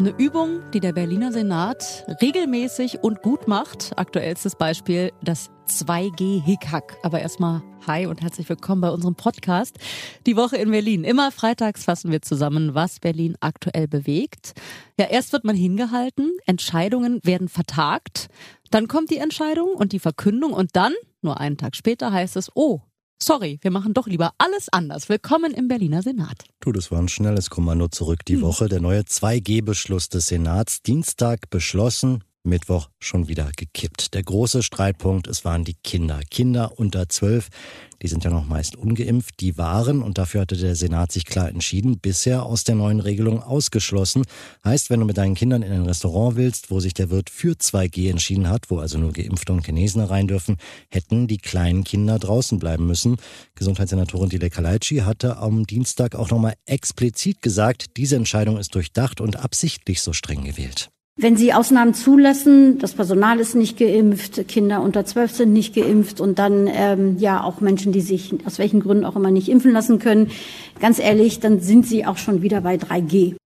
Eine Übung, die der Berliner Senat regelmäßig und gut macht. Aktuellstes Beispiel das 2G-Hickhack. Aber erstmal hi und herzlich willkommen bei unserem Podcast. Die Woche in Berlin. Immer freitags fassen wir zusammen, was Berlin aktuell bewegt. Ja, erst wird man hingehalten, Entscheidungen werden vertagt, dann kommt die Entscheidung und die Verkündung und dann, nur einen Tag später, heißt es, oh, Sorry, wir machen doch lieber alles anders. Willkommen im Berliner Senat. Du, das war ein schnelles Kommando zurück die hm. Woche. Der neue 2G-Beschluss des Senats. Dienstag beschlossen, Mittwoch schon wieder gekippt. Der große Streitpunkt, es waren die Kinder. Kinder unter zwölf, die sind ja noch meist ungeimpft, die waren, und dafür hatte der Senat sich klar entschieden, bisher aus der neuen Regelung ausgeschlossen. Heißt, wenn du mit deinen Kindern in ein Restaurant willst, wo sich der Wirt für 2G entschieden hat, wo also nur Geimpfte und Chinesen rein dürfen, hätten die kleinen Kinder draußen bleiben müssen. Gesundheitssenatorin Dile Kalaitschi hatte am Dienstag auch nochmal explizit gesagt, diese Entscheidung ist durchdacht und absichtlich so streng gewählt. Wenn Sie Ausnahmen zulassen, das Personal ist nicht geimpft, Kinder unter zwölf sind nicht geimpft und dann ähm, ja auch Menschen, die sich aus welchen Gründen auch immer nicht impfen lassen können, ganz ehrlich, dann sind Sie auch schon wieder bei 3G.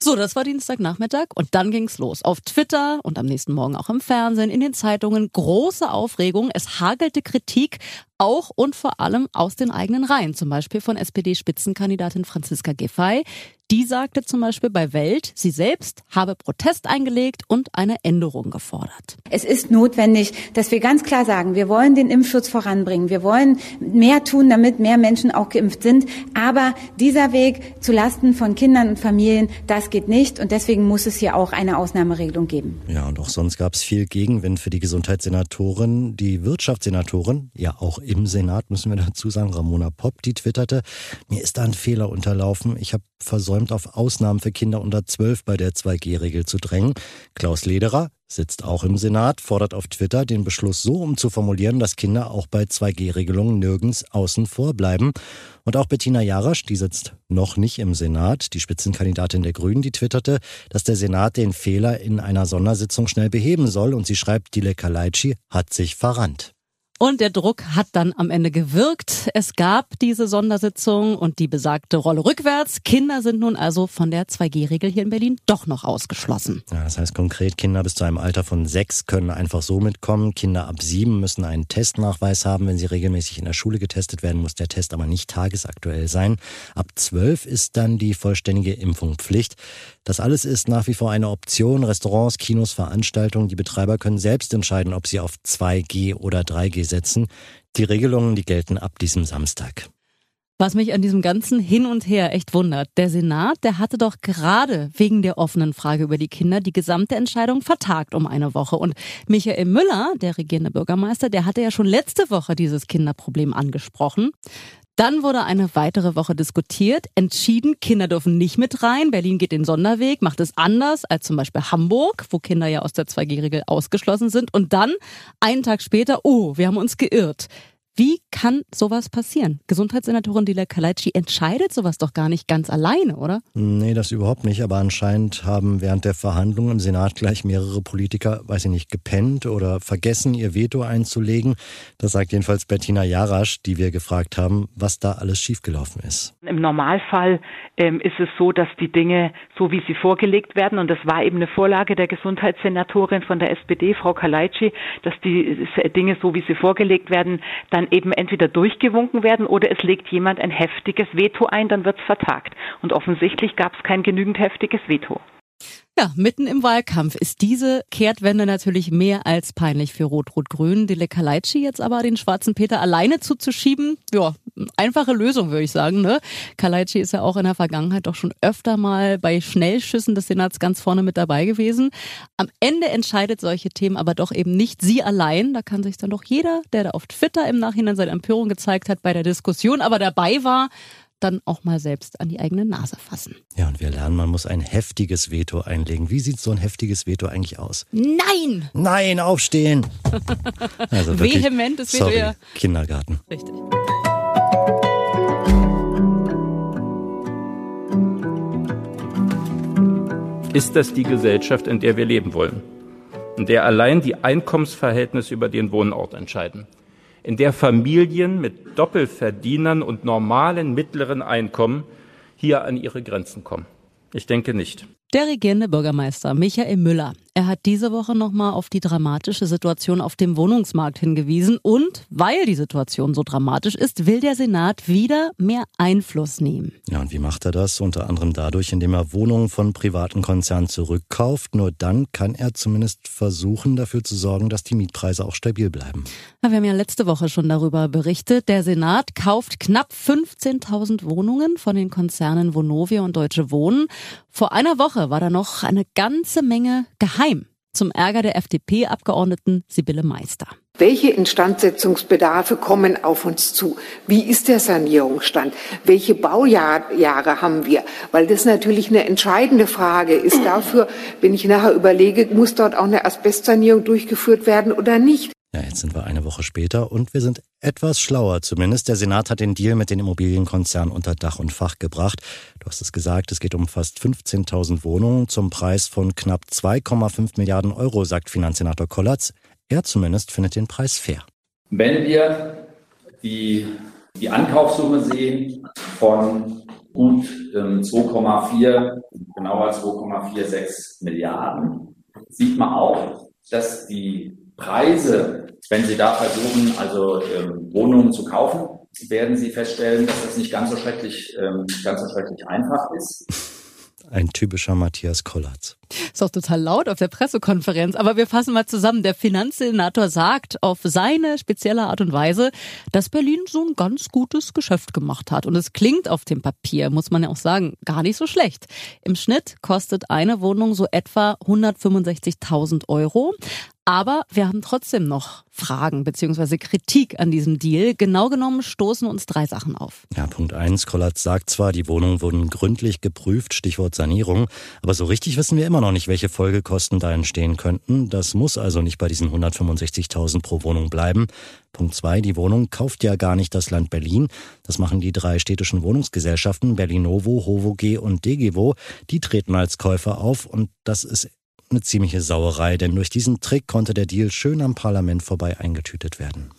So, das war Dienstagnachmittag und dann ging's los. Auf Twitter und am nächsten Morgen auch im Fernsehen, in den Zeitungen große Aufregung. Es hagelte Kritik auch und vor allem aus den eigenen Reihen, zum Beispiel von SPD-Spitzenkandidatin Franziska Giffey. Die sagte zum Beispiel bei Welt, sie selbst habe Protest eingelegt und eine Änderung gefordert. Es ist notwendig, dass wir ganz klar sagen, wir wollen den Impfschutz voranbringen. Wir wollen mehr tun, damit mehr Menschen auch geimpft sind. Aber dieser Weg zu Lasten von Kindern und Familien, das geht nicht. Und deswegen muss es hier auch eine Ausnahmeregelung geben. Ja, und auch sonst gab es viel Gegenwind für die Gesundheitssenatorin. Die Wirtschaftssenatorin, ja auch im Senat, müssen wir dazu sagen, Ramona Popp, die twitterte, mir ist da ein Fehler unterlaufen. Ich habe versäumt, auf Ausnahmen für Kinder unter 12 bei der 2G-Regel zu drängen. Klaus Lederer sitzt auch im Senat, fordert auf Twitter, den Beschluss so umzuformulieren, dass Kinder auch bei 2G-Regelungen nirgends außen vor bleiben. Und auch Bettina Jarasch, die sitzt noch nicht im Senat, die Spitzenkandidatin der Grünen, die twitterte, dass der Senat den Fehler in einer Sondersitzung schnell beheben soll. Und sie schreibt, Dile Kalaitschi hat sich verrannt. Und der Druck hat dann am Ende gewirkt. Es gab diese Sondersitzung und die besagte Rolle rückwärts. Kinder sind nun also von der 2G-Regel hier in Berlin doch noch ausgeschlossen. Ja, das heißt konkret, Kinder bis zu einem Alter von sechs können einfach so mitkommen. Kinder ab sieben müssen einen Testnachweis haben. Wenn sie regelmäßig in der Schule getestet werden, muss der Test aber nicht tagesaktuell sein. Ab zwölf ist dann die vollständige Impfung Pflicht. Das alles ist nach wie vor eine Option. Restaurants, Kinos, Veranstaltungen, die Betreiber können selbst entscheiden, ob sie auf 2G oder 3G setzen. Die Regelungen, die gelten ab diesem Samstag. Was mich an diesem ganzen Hin und Her echt wundert, der Senat, der hatte doch gerade wegen der offenen Frage über die Kinder die gesamte Entscheidung vertagt um eine Woche. Und Michael Müller, der regierende Bürgermeister, der hatte ja schon letzte Woche dieses Kinderproblem angesprochen. Dann wurde eine weitere Woche diskutiert, entschieden, Kinder dürfen nicht mit rein. Berlin geht den Sonderweg, macht es anders als zum Beispiel Hamburg, wo Kinder ja aus der 2G-Regel ausgeschlossen sind. Und dann, einen Tag später, oh, wir haben uns geirrt. Wie kann sowas passieren? Gesundheitssenatorin Dila Kalaitschi entscheidet sowas doch gar nicht ganz alleine, oder? Nee, das überhaupt nicht. Aber anscheinend haben während der Verhandlungen im Senat gleich mehrere Politiker, weiß ich nicht, gepennt oder vergessen, ihr Veto einzulegen. Das sagt jedenfalls Bettina Jarasch, die wir gefragt haben, was da alles schiefgelaufen ist. Im Normalfall ähm, ist es so, dass die Dinge so wie sie vorgelegt werden, und das war eben eine Vorlage der Gesundheitssenatorin von der SPD, Frau Kalaitschi, dass die Dinge so wie sie vorgelegt werden, dann dann eben entweder durchgewunken werden oder es legt jemand ein heftiges Veto ein, dann wird es vertagt. Und offensichtlich gab es kein genügend heftiges Veto. Ja, mitten im Wahlkampf ist diese Kehrtwende natürlich mehr als peinlich für Rot-Rot-Grün. Dele Kalaitschi jetzt aber den schwarzen Peter alleine zuzuschieben, ja, einfache Lösung, würde ich sagen. Ne? Kalaitschi ist ja auch in der Vergangenheit doch schon öfter mal bei Schnellschüssen des Senats ganz vorne mit dabei gewesen. Am Ende entscheidet solche Themen aber doch eben nicht sie allein. Da kann sich dann doch jeder, der da auf Twitter im Nachhinein seine Empörung gezeigt hat bei der Diskussion, aber dabei war, dann auch mal selbst an die eigene Nase fassen. Ja, und wir lernen, man muss ein heftiges Veto einlegen. Wie sieht so ein heftiges Veto eigentlich aus? Nein! Nein, aufstehen! Also Vehementes Veto, sorry, ja. Kindergarten. Richtig. Ist das die Gesellschaft, in der wir leben wollen? In der allein die Einkommensverhältnisse über den Wohnort entscheiden? In der Familien mit Doppelverdienern und normalen mittleren Einkommen hier an ihre Grenzen kommen? Ich denke nicht. Der regierende Bürgermeister Michael Müller. Er hat diese Woche nochmal auf die dramatische Situation auf dem Wohnungsmarkt hingewiesen. Und weil die Situation so dramatisch ist, will der Senat wieder mehr Einfluss nehmen. Ja, und wie macht er das? Unter anderem dadurch, indem er Wohnungen von privaten Konzernen zurückkauft. Nur dann kann er zumindest versuchen, dafür zu sorgen, dass die Mietpreise auch stabil bleiben. Ja, wir haben ja letzte Woche schon darüber berichtet. Der Senat kauft knapp 15.000 Wohnungen von den Konzernen Vonovia und Deutsche Wohnen. Vor einer Woche war da noch eine ganze Menge geheim. Zum Ärger der FDP-Abgeordneten Sibylle Meister. Welche Instandsetzungsbedarfe kommen auf uns zu? Wie ist der Sanierungsstand? Welche Baujahre haben wir? Weil das natürlich eine entscheidende Frage ist dafür, wenn ich nachher überlege, muss dort auch eine Asbestsanierung durchgeführt werden oder nicht? Ja, jetzt sind wir eine Woche später und wir sind etwas schlauer zumindest. Der Senat hat den Deal mit den Immobilienkonzernen unter Dach und Fach gebracht. Du hast es gesagt, es geht um fast 15.000 Wohnungen zum Preis von knapp 2,5 Milliarden Euro, sagt Finanzsenator Kollatz. Er zumindest findet den Preis fair. Wenn wir die, die Ankaufssumme sehen von gut ähm, 2,4, genauer 2,46 Milliarden, sieht man auch, dass die Preise, wenn Sie da versuchen, also ähm, Wohnungen zu kaufen, werden Sie feststellen, dass das nicht ganz so schrecklich, ähm, ganz so schrecklich einfach ist. Ein typischer Matthias Kollatz. Ist auch total laut auf der Pressekonferenz, aber wir fassen mal zusammen. Der Finanzsenator sagt auf seine spezielle Art und Weise, dass Berlin so ein ganz gutes Geschäft gemacht hat. Und es klingt auf dem Papier, muss man ja auch sagen, gar nicht so schlecht. Im Schnitt kostet eine Wohnung so etwa 165.000 Euro. Aber wir haben trotzdem noch Fragen beziehungsweise Kritik an diesem Deal. Genau genommen stoßen uns drei Sachen auf. Ja, Punkt eins. Kollatz sagt zwar, die Wohnungen wurden gründlich geprüft, Stichwort Sanierung, aber so richtig wissen wir immer noch nicht, welche Folgekosten da entstehen könnten. Das muss also nicht bei diesen 165.000 pro Wohnung bleiben. Punkt zwei, die Wohnung kauft ja gar nicht das Land Berlin. Das machen die drei städtischen Wohnungsgesellschaften Berlinovo, Hovog und Degevo. Die treten als Käufer auf und das ist eine ziemliche Sauerei, denn durch diesen Trick konnte der Deal schön am Parlament vorbei eingetütet werden.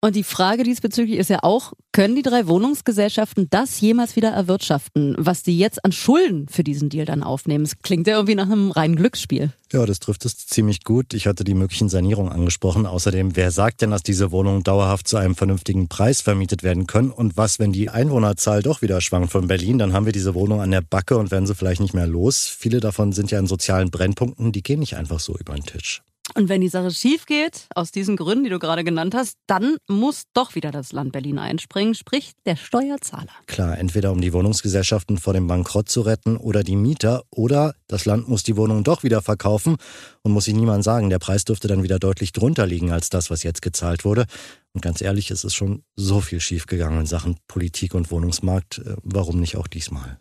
Und die Frage diesbezüglich ist ja auch, können die drei Wohnungsgesellschaften das jemals wieder erwirtschaften, was die jetzt an Schulden für diesen Deal dann aufnehmen? Es klingt ja irgendwie nach einem reinen Glücksspiel. Ja, das trifft es ziemlich gut. Ich hatte die möglichen Sanierungen angesprochen. Außerdem, wer sagt denn, dass diese Wohnungen dauerhaft zu einem vernünftigen Preis vermietet werden können? Und was, wenn die Einwohnerzahl doch wieder schwankt von Berlin? Dann haben wir diese Wohnung an der Backe und werden sie vielleicht nicht mehr los. Viele davon sind ja in sozialen Brennpunkten, die gehen nicht einfach so über den Tisch. Und wenn die Sache schief geht, aus diesen Gründen, die du gerade genannt hast, dann muss doch wieder das Land Berlin einspringen, sprich der Steuerzahler. Klar, entweder um die Wohnungsgesellschaften vor dem Bankrott zu retten oder die Mieter oder das Land muss die Wohnung doch wieder verkaufen und muss sich niemand sagen, der Preis dürfte dann wieder deutlich drunter liegen als das, was jetzt gezahlt wurde. Und ganz ehrlich, es ist schon so viel schiefgegangen in Sachen Politik und Wohnungsmarkt. Äh, warum nicht auch diesmal?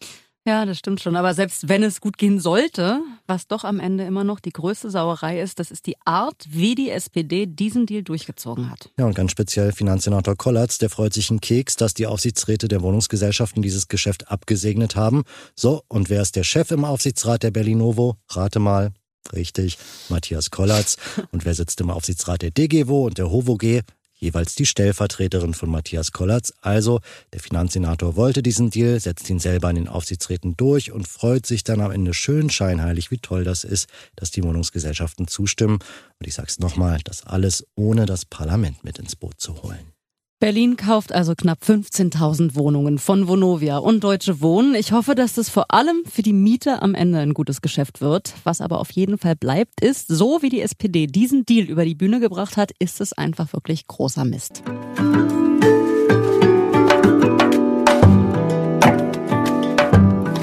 Ja, das stimmt schon. Aber selbst wenn es gut gehen sollte, was doch am Ende immer noch die größte Sauerei ist, das ist die Art, wie die SPD diesen Deal durchgezogen hat. Ja, und ganz speziell Finanzsenator Kollatz, der freut sich einen Keks, dass die Aufsichtsräte der Wohnungsgesellschaften dieses Geschäft abgesegnet haben. So, und wer ist der Chef im Aufsichtsrat der Berlinovo? Rate mal. Richtig, Matthias Kollatz. Und wer sitzt im Aufsichtsrat der DGWO und der HOVOG? Jeweils die Stellvertreterin von Matthias Kollatz. Also, der Finanzsenator wollte diesen Deal, setzt ihn selber in den Aufsichtsräten durch und freut sich dann am Ende schön scheinheilig, wie toll das ist, dass die Wohnungsgesellschaften zustimmen. Und ich sag's nochmal, das alles ohne das Parlament mit ins Boot zu holen. Berlin kauft also knapp 15.000 Wohnungen von Vonovia und Deutsche Wohnen. Ich hoffe, dass das vor allem für die Mieter am Ende ein gutes Geschäft wird. Was aber auf jeden Fall bleibt, ist, so wie die SPD diesen Deal über die Bühne gebracht hat, ist es einfach wirklich großer Mist.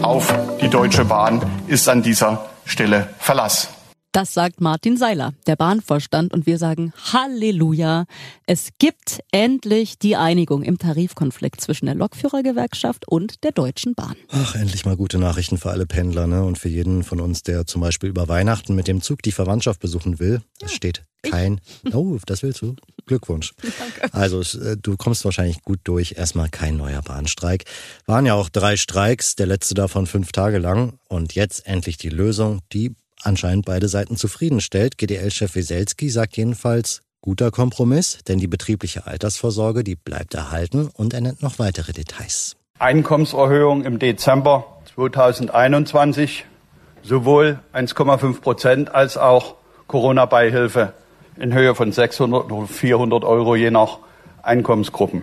Auf die Deutsche Bahn ist an dieser Stelle Verlass. Das sagt Martin Seiler, der Bahnvorstand, und wir sagen Halleluja. Es gibt endlich die Einigung im Tarifkonflikt zwischen der Lokführergewerkschaft und der Deutschen Bahn. Ach, endlich mal gute Nachrichten für alle Pendler, ne? Und für jeden von uns, der zum Beispiel über Weihnachten mit dem Zug die Verwandtschaft besuchen will. Es steht kein. Oh, das willst du? Glückwunsch. Danke. Also, äh, du kommst wahrscheinlich gut durch. Erstmal kein neuer Bahnstreik. Waren ja auch drei Streiks, der letzte davon fünf Tage lang. Und jetzt endlich die Lösung, die anscheinend beide Seiten zufriedenstellt. GDL-Chef Weselski sagt jedenfalls, guter Kompromiss, denn die betriebliche Altersvorsorge, die bleibt erhalten und er nennt noch weitere Details. Einkommenserhöhung im Dezember 2021, sowohl 1,5 Prozent als auch Corona-Beihilfe in Höhe von 600 oder 400 Euro je nach Einkommensgruppen.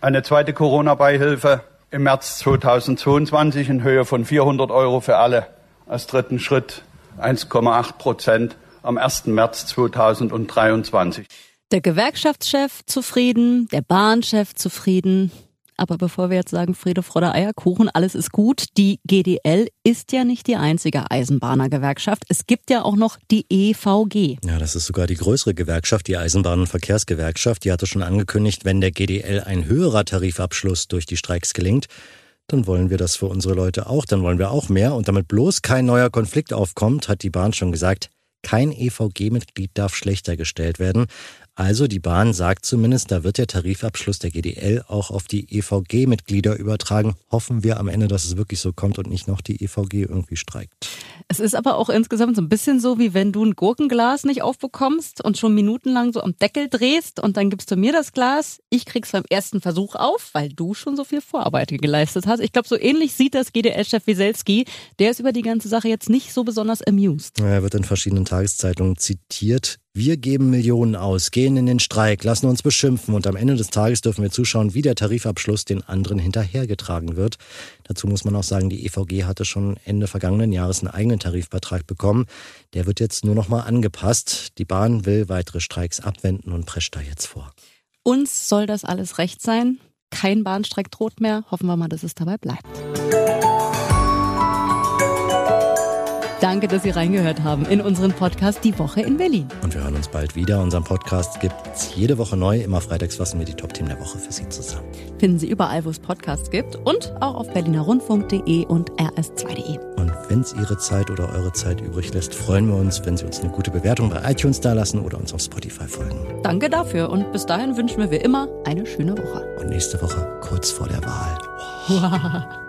Eine zweite Corona-Beihilfe im März 2022 in Höhe von 400 Euro für alle als dritten Schritt 1,8 Prozent am 1. März 2023. Der Gewerkschaftschef zufrieden, der Bahnchef zufrieden. Aber bevor wir jetzt sagen, Friede, Freude, Eierkuchen, alles ist gut, die GDL ist ja nicht die einzige Eisenbahnergewerkschaft. Es gibt ja auch noch die EVG. Ja, das ist sogar die größere Gewerkschaft, die Eisenbahn- und Verkehrsgewerkschaft. Die hatte schon angekündigt, wenn der GDL ein höherer Tarifabschluss durch die Streiks gelingt, dann wollen wir das für unsere Leute auch, dann wollen wir auch mehr. Und damit bloß kein neuer Konflikt aufkommt, hat die Bahn schon gesagt, kein EVG-Mitglied darf schlechter gestellt werden. Also die Bahn sagt zumindest, da wird der Tarifabschluss der GDL auch auf die EVG-Mitglieder übertragen. Hoffen wir am Ende, dass es wirklich so kommt und nicht noch die EVG irgendwie streikt. Es ist aber auch insgesamt so ein bisschen so, wie wenn du ein Gurkenglas nicht aufbekommst und schon minutenlang so am Deckel drehst und dann gibst du mir das Glas. Ich krieg's beim ersten Versuch auf, weil du schon so viel Vorarbeit geleistet hast. Ich glaube, so ähnlich sieht das GDL-Chef Wieselski. Der ist über die ganze Sache jetzt nicht so besonders amused. Er wird in verschiedenen Tageszeitungen zitiert. Wir geben Millionen aus, gehen in den Streik, lassen uns beschimpfen und am Ende des Tages dürfen wir zuschauen, wie der Tarifabschluss den anderen hinterhergetragen wird. Dazu muss man auch sagen, die EVG hatte schon Ende vergangenen Jahres einen eigenen Tarifvertrag bekommen. Der wird jetzt nur noch mal angepasst. Die Bahn will weitere Streiks abwenden und prescht da jetzt vor. Uns soll das alles recht sein. Kein Bahnstreik droht mehr. Hoffen wir mal, dass es dabei bleibt. Danke, dass Sie reingehört haben in unseren Podcast Die Woche in Berlin. Und wir hören uns bald wieder. Unseren Podcast gibt es jede Woche neu. Immer freitags fassen wir die Top-Themen der Woche für Sie zusammen. Finden Sie überall, wo es Podcasts gibt und auch auf berlinerrundfunk.de und rs2.de. Und wenn es Ihre Zeit oder eure Zeit übrig lässt, freuen wir uns, wenn Sie uns eine gute Bewertung bei iTunes dalassen oder uns auf Spotify folgen. Danke dafür und bis dahin wünschen wir wie immer eine schöne Woche. Und nächste Woche kurz vor der Wahl.